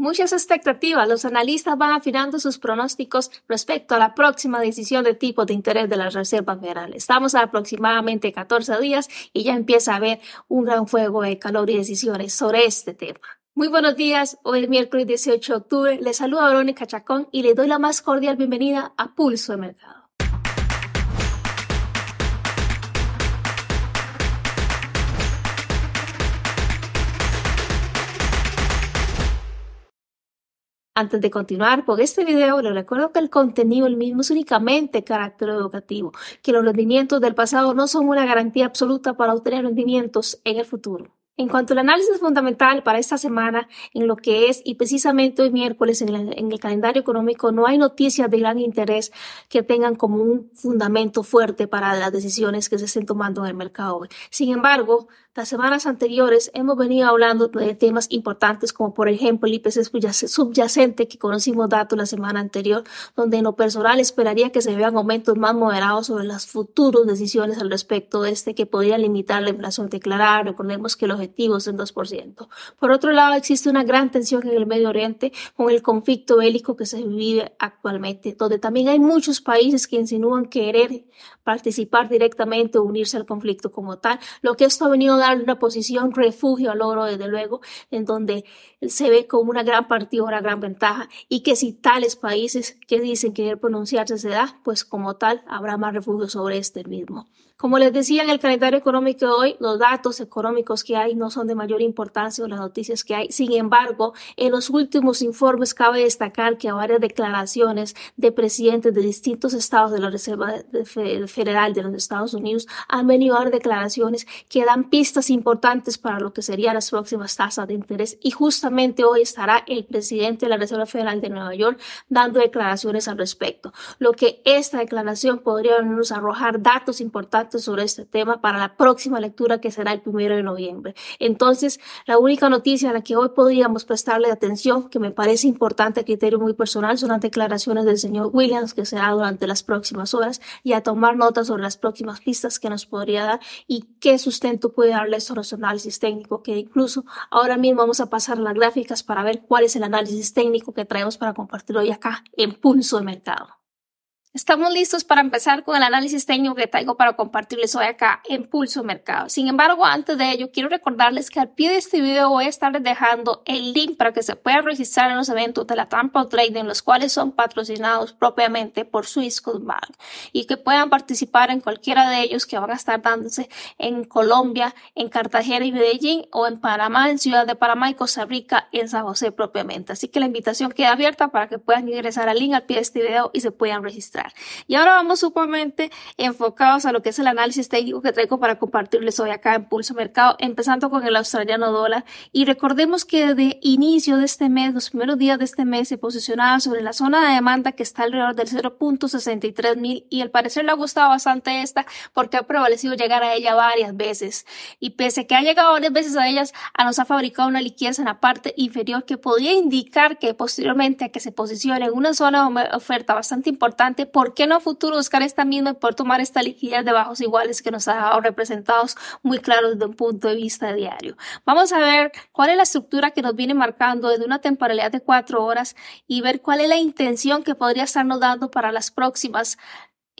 Muchas expectativas. Los analistas van afinando sus pronósticos respecto a la próxima decisión de tipo de interés de la Reserva Federal. Estamos a aproximadamente 14 días y ya empieza a haber un gran fuego de calor y decisiones sobre este tema. Muy buenos días. Hoy es miércoles 18 de octubre. Les saluda Verónica Chacón y le doy la más cordial bienvenida a Pulso de Mercado. Antes de continuar con este video, les recuerdo que el contenido mismo es únicamente carácter educativo, que los rendimientos del pasado no son una garantía absoluta para obtener rendimientos en el futuro. En cuanto al análisis fundamental para esta semana, en lo que es, y precisamente hoy miércoles en el, en el, calendario económico, no hay noticias de gran interés que tengan como un fundamento fuerte para las decisiones que se estén tomando en el mercado. Sin embargo, las semanas anteriores hemos venido hablando de temas importantes como por ejemplo el IPC subyacente que conocimos datos la semana anterior, donde en lo personal esperaría que se vean aumentos más moderados sobre las futuras decisiones al respecto de este que podrían limitar la inflación declarada. Recordemos que el objetivo el 2%. Por otro lado, existe una gran tensión en el Medio Oriente con el conflicto bélico que se vive actualmente, donde también hay muchos países que insinúan querer participar directamente o unirse al conflicto como tal, lo que esto ha venido dar una posición refugio al oro, desde luego, en donde se ve como una gran partida, una gran ventaja, y que si tales países que dicen querer pronunciarse se da, pues como tal habrá más refugio sobre este mismo. Como les decía en el calendario económico de hoy, los datos económicos que hay no son de mayor importancia o las noticias que hay. Sin embargo, en los últimos informes cabe destacar que varias declaraciones de presidentes de distintos estados de la Reserva Federal de los Estados Unidos han venido a dar declaraciones que dan pistas importantes para lo que serían las próximas tasas de interés. Y justamente hoy estará el presidente de la Reserva Federal de Nueva York dando declaraciones al respecto. Lo que esta declaración podría nos arrojar datos importantes sobre este tema para la próxima lectura que será el primero de noviembre. Entonces, la única noticia a la que hoy podríamos prestarle atención, que me parece importante a criterio muy personal, son las declaraciones del señor Williams que será durante las próximas horas y a tomar notas sobre las próximas pistas que nos podría dar y qué sustento puede darle esto a nuestro análisis técnico, que incluso ahora mismo vamos a pasar a las gráficas para ver cuál es el análisis técnico que traemos para compartir hoy acá en Pulso de Mercado. Estamos listos para empezar con el análisis técnico que traigo para compartirles hoy acá en Pulso Mercado. Sin embargo, antes de ello, quiero recordarles que al pie de este video voy a estar dejando el link para que se puedan registrar en los eventos de la Tampa Trading, los cuales son patrocinados propiamente por Swiss Bank y que puedan participar en cualquiera de ellos que van a estar dándose en Colombia, en Cartagena y Medellín o en Panamá, en Ciudad de Panamá y Costa Rica, en San José propiamente. Así que la invitación queda abierta para que puedan ingresar al link al pie de este video y se puedan registrar. Y ahora vamos sumamente enfocados a lo que es el análisis técnico que traigo para compartirles hoy acá en Pulso Mercado, empezando con el australiano dólar. Y recordemos que desde inicio de este mes, los primeros días de este mes, se posicionaba sobre la zona de demanda que está alrededor del 0.63 mil y al parecer le ha gustado bastante esta porque ha prevalecido llegar a ella varias veces. Y pese a que ha llegado varias veces a ellas, nos ha fabricado una liquidez en la parte inferior que podría indicar que posteriormente a que se posicione en una zona de oferta bastante importante ¿por qué no a futuro buscar esta misma y poder tomar esta liquidez de bajos iguales que nos ha dado representados muy claros desde un punto de vista diario? Vamos a ver cuál es la estructura que nos viene marcando desde una temporalidad de cuatro horas y ver cuál es la intención que podría estarnos dando para las próximas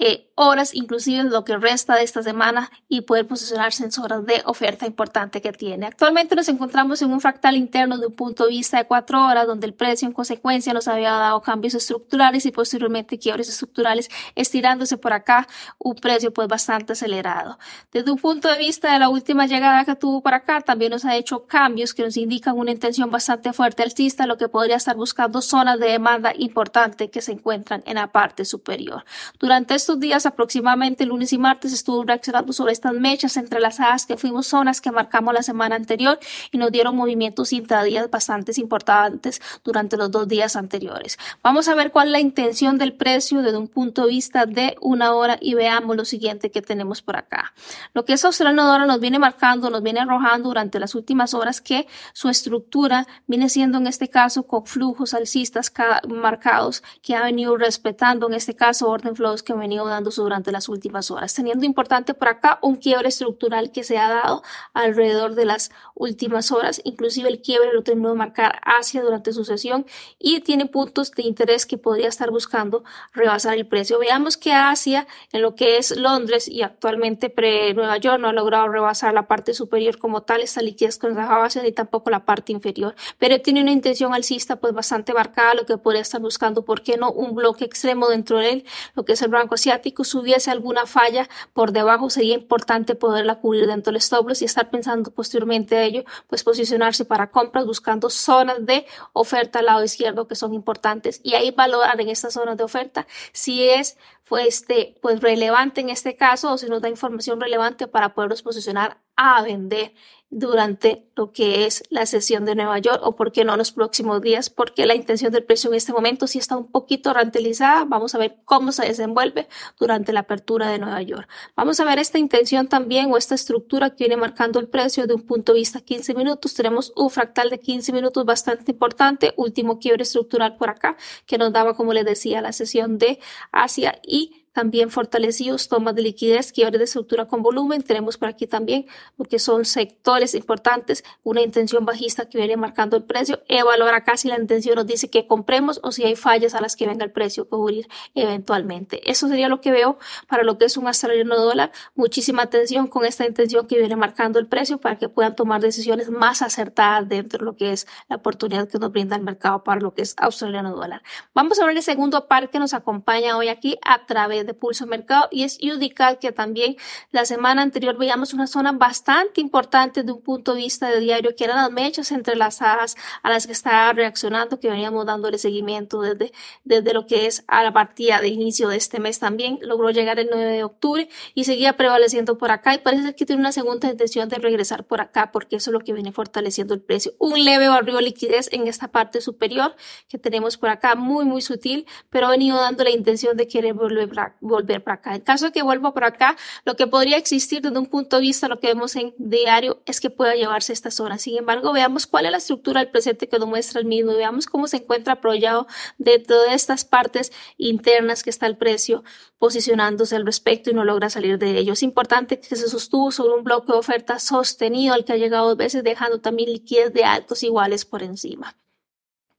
eh, horas, inclusive lo que resta de esta semana y poder posicionarse en horas de oferta importante que tiene. Actualmente nos encontramos en un fractal interno de un punto de vista de cuatro horas, donde el precio en consecuencia nos había dado cambios estructurales y posteriormente quiebres estructurales, estirándose por acá un precio pues bastante acelerado. Desde un punto de vista de la última llegada que tuvo para acá, también nos ha hecho cambios que nos indican una intención bastante fuerte alcista, lo que podría estar buscando zonas de demanda importante que se encuentran en la parte superior. Durante estos días, aproximadamente lunes y martes, estuvo reaccionando sobre estas mechas entrelazadas que fuimos zonas que marcamos la semana anterior y nos dieron movimientos intradías bastante importantes durante los dos días anteriores. Vamos a ver cuál es la intención del precio desde un punto de vista de una hora y veamos lo siguiente que tenemos por acá. Lo que es australiano dólar nos viene marcando, nos viene arrojando durante las últimas horas que su estructura viene siendo en este caso con flujos alcistas marcados que ha venido respetando en este caso orden flows que han venido venido dándose durante las últimas horas, teniendo importante por acá un quiebre estructural que se ha dado alrededor de las últimas horas, inclusive el quiebre lo terminó de marcar Asia durante su sesión y tiene puntos de interés que podría estar buscando rebasar el precio. Veamos que Asia, en lo que es Londres y actualmente pre-Nueva York, no ha logrado rebasar la parte superior como tal, esta liquidez con base ni tampoco la parte inferior, pero tiene una intención alcista pues bastante marcada, lo que podría estar buscando, ¿por qué no? Un bloque extremo dentro de él, lo que es el rango si hubiese alguna falla por debajo, sería importante poderla cubrir dentro del stop loss y estar pensando posteriormente a ello, pues posicionarse para compras buscando zonas de oferta al lado izquierdo que son importantes y ahí valorar en estas zonas de oferta si es pues, este, pues relevante en este caso o si nos da información relevante para poderlos posicionar a vender durante lo que es la sesión de Nueva York o por qué no los próximos días, porque la intención del precio en este momento sí está un poquito rantelizada. Vamos a ver cómo se desenvuelve durante la apertura de Nueva York. Vamos a ver esta intención también o esta estructura que viene marcando el precio de un punto de vista 15 minutos. Tenemos un fractal de 15 minutos bastante importante, último quiebre estructural por acá que nos daba, como les decía, la sesión de Asia y también fortalecidos, tomas de liquidez, quiebre de estructura con volumen. Tenemos por aquí también lo que son sectores importantes, una intención bajista que viene marcando el precio. Evaluar acá si la intención nos dice que compremos o si hay fallas a las que venga el precio cubrir eventualmente. Eso sería lo que veo para lo que es un australiano dólar. Muchísima atención con esta intención que viene marcando el precio para que puedan tomar decisiones más acertadas dentro de lo que es la oportunidad que nos brinda el mercado para lo que es australiano dólar. Vamos a ver el segundo par que nos acompaña hoy aquí a través de pulso mercado y es UDCAD que también la semana anterior veíamos una zona bastante importante de un punto de vista de diario que eran las mechas entrelazadas a las que estaba reaccionando que veníamos dándole seguimiento desde, desde lo que es a la partida de inicio de este mes también. Logró llegar el 9 de octubre y seguía prevaleciendo por acá y parece que tiene una segunda intención de regresar por acá porque eso es lo que viene fortaleciendo el precio. Un leve barrio de liquidez en esta parte superior que tenemos por acá muy muy sutil pero ha venido dando la intención de querer volver volver para acá. En caso de que vuelva por acá, lo que podría existir desde un punto de vista, lo que vemos en diario, es que pueda llevarse esta zona. Sin embargo, veamos cuál es la estructura del presente que nos muestra el mismo y veamos cómo se encuentra apoyado de todas estas partes internas que está el precio posicionándose al respecto y no logra salir de ello. Es importante que se sostuvo sobre un bloque de oferta sostenido al que ha llegado dos veces, dejando también liquidez de altos iguales por encima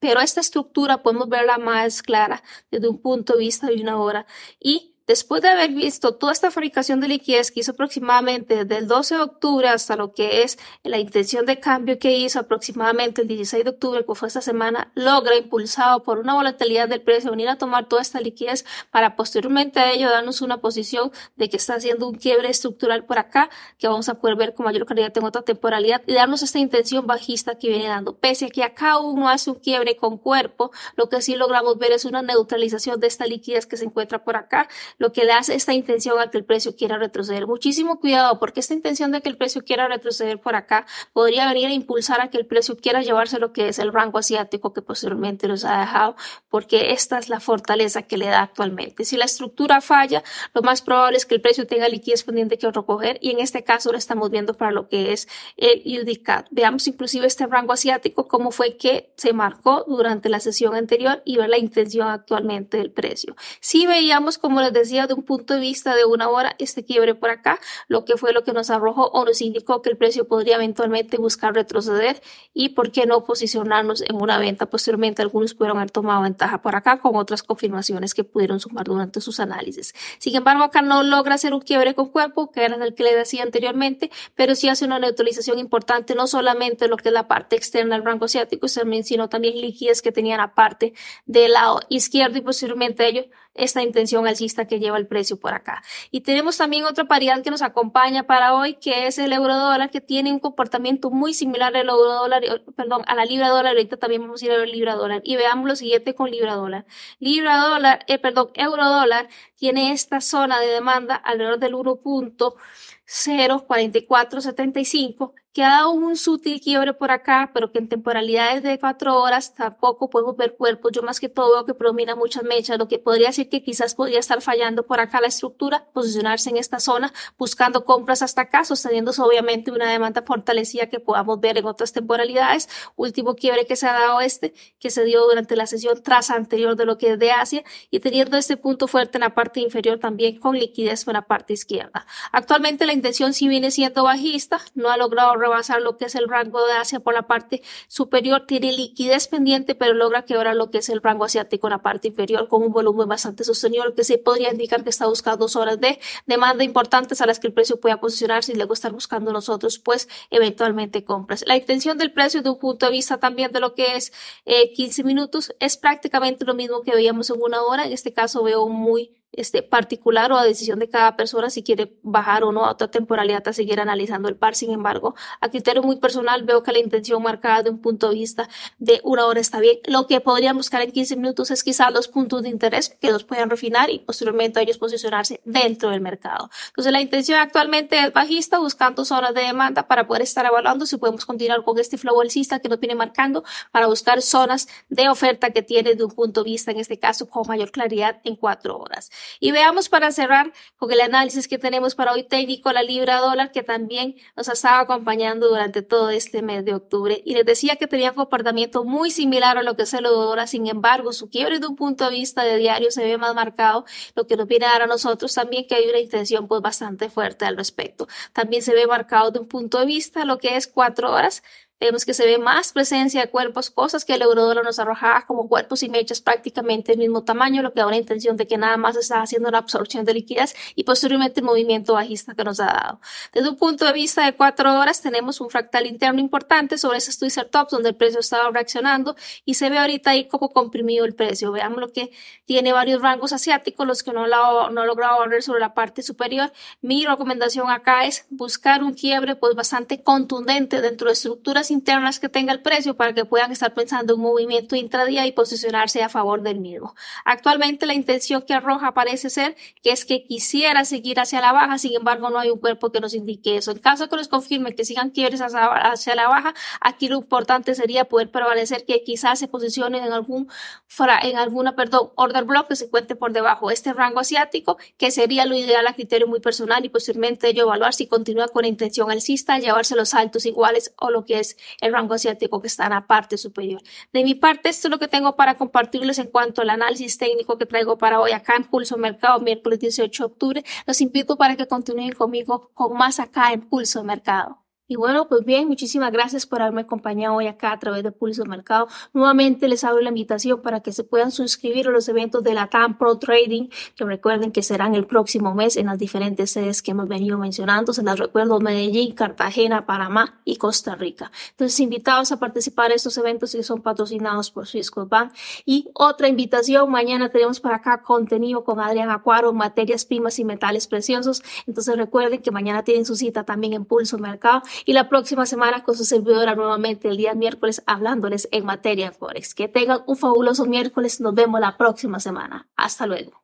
pero esta estructura podemos verla más clara desde un punto de vista de una hora. Y Después de haber visto toda esta fabricación de liquidez que hizo aproximadamente desde el 12 de octubre hasta lo que es la intención de cambio que hizo aproximadamente el 16 de octubre, que fue esta semana, logra, impulsado por una volatilidad del precio, venir a tomar toda esta liquidez para posteriormente a ello darnos una posición de que está haciendo un quiebre estructural por acá, que vamos a poder ver con mayor calidad en otra temporalidad y darnos esta intención bajista que viene dando. Pese a que acá uno hace un quiebre con cuerpo, lo que sí logramos ver es una neutralización de esta liquidez que se encuentra por acá lo que le hace esta intención a que el precio quiera retroceder. Muchísimo cuidado, porque esta intención de que el precio quiera retroceder por acá podría venir a impulsar a que el precio quiera llevarse lo que es el rango asiático que posteriormente nos ha dejado, porque esta es la fortaleza que le da actualmente. Si la estructura falla, lo más probable es que el precio tenga liquidez pendiente que recoger y en este caso lo estamos viendo para lo que es el UDCAT. Veamos inclusive este rango asiático, cómo fue que se marcó durante la sesión anterior y ver la intención actualmente del precio. Si veíamos, como les decía, de un punto de vista de una hora este quiebre por acá, lo que fue lo que nos arrojó o nos indicó que el precio podría eventualmente buscar retroceder y por qué no posicionarnos en una venta. Posteriormente algunos pudieron haber tomado ventaja por acá con otras confirmaciones que pudieron sumar durante sus análisis. Sin embargo, acá no logra hacer un quiebre con cuerpo, que era el que le decía anteriormente, pero sí hace una neutralización importante, no solamente lo que es la parte externa del rango asiático, sino también liquidez que tenían aparte del lado izquierdo y posteriormente ello esta intención alcista que lleva el precio por acá. Y tenemos también otra paridad que nos acompaña para hoy, que es el euro dólar, que tiene un comportamiento muy similar al euro dólar, perdón, a la libra dólar. Ahorita también vamos a ir a ver libra dólar. Y veamos lo siguiente con libra dólar. Libra dólar, eh, perdón, euro dólar tiene esta zona de demanda alrededor del 1. 0.4475 que ha dado un sutil quiebre por acá, pero que en temporalidades de cuatro horas tampoco podemos ver cuerpos. Yo más que todo veo que predomina muchas mechas, lo que podría decir que quizás podría estar fallando por acá la estructura, posicionarse en esta zona, buscando compras hasta acá, sosteniéndose obviamente una demanda fortalecida que podamos ver en otras temporalidades. Último quiebre que se ha dado este, que se dio durante la sesión tras anterior de lo que es de Asia y teniendo este punto fuerte en la parte inferior también con liquidez en la parte izquierda. Actualmente la intención sí viene siendo bajista, no ha logrado rebasar lo que es el rango de Asia por la parte superior, tiene liquidez pendiente, pero logra quebrar lo que es el rango asiático en la parte inferior con un volumen bastante sostenido, lo que se podría indicar que está buscando dos horas de demanda importantes a las que el precio pueda posicionarse y luego estar buscando nosotros, pues eventualmente compras. La intención del precio de un punto de vista también de lo que es eh, 15 minutos es prácticamente lo mismo que veíamos en una hora. En este caso veo muy este, particular o a decisión de cada persona si quiere bajar o no a otra temporalidad a seguir analizando el par. Sin embargo, a criterio muy personal veo que la intención marcada de un punto de vista de una hora está bien. Lo que podrían buscar en 15 minutos es quizás los puntos de interés que los puedan refinar y posteriormente ellos posicionarse dentro del mercado. Entonces la intención actualmente es bajista buscando zonas de demanda para poder estar evaluando si podemos continuar con este flow alcista que nos viene marcando para buscar zonas de oferta que tiene de un punto de vista en este caso con mayor claridad en cuatro horas. Y veamos para cerrar con el análisis que tenemos para hoy técnico la libra dólar que también nos ha estado acompañando durante todo este mes de octubre. Y les decía que tenía un comportamiento muy similar a lo que es el dólar. Sin embargo, su quiebre de un punto de vista de diario se ve más marcado, lo que nos viene a dar a nosotros también que hay una intención pues bastante fuerte al respecto. También se ve marcado de un punto de vista lo que es cuatro horas Vemos que se ve más presencia de cuerpos, cosas que el eurodólar nos arrojaba como cuerpos y mechas prácticamente del mismo tamaño, lo que da una intención de que nada más está haciendo una absorción de liquidez y posteriormente el movimiento bajista que nos ha dado. Desde un punto de vista de cuatro horas tenemos un fractal interno importante sobre ese Twister Tops donde el precio estaba reaccionando y se ve ahorita ahí como comprimido el precio. Veamos lo que tiene varios rangos asiáticos, los que no lo no logrado sobre la parte superior. Mi recomendación acá es buscar un quiebre pues bastante contundente dentro de estructuras internas que tenga el precio para que puedan estar pensando un movimiento intradía y posicionarse a favor del mismo. Actualmente la intención que arroja parece ser que es que quisiera seguir hacia la baja, sin embargo no hay un cuerpo que nos indique eso. En caso que nos confirme que sigan quiebres hacia, la baja, aquí lo importante sería poder prevalecer que quizás se posicionen en algún en alguna, perdón, order block que se cuente por debajo de este rango asiático, que sería lo ideal a criterio muy personal y posteriormente ello evaluar si continúa con intención alcista, llevarse los saltos iguales o lo que es el rango asiático que está en la parte superior. De mi parte, esto es lo que tengo para compartirles en cuanto al análisis técnico que traigo para hoy acá en Pulso Mercado, miércoles 18 de octubre. Los invito para que continúen conmigo con más acá en Pulso Mercado. Y bueno, pues bien, muchísimas gracias por haberme acompañado hoy acá a través de Pulso Mercado. Nuevamente les abro la invitación para que se puedan suscribir a los eventos de la TAM Pro Trading, que recuerden que serán el próximo mes en las diferentes sedes que hemos venido mencionando. Se las recuerdo Medellín, Cartagena, Panamá y Costa Rica. Entonces, invitados a participar en estos eventos que son patrocinados por Swissquote Bank. Y otra invitación, mañana tenemos para acá contenido con Adrián Acuaro, materias primas y metales preciosos. Entonces, recuerden que mañana tienen su cita también en Pulso Mercado y la próxima semana con su servidora nuevamente el día miércoles hablándoles en materia Forex. Que tengan un fabuloso miércoles. Nos vemos la próxima semana. Hasta luego.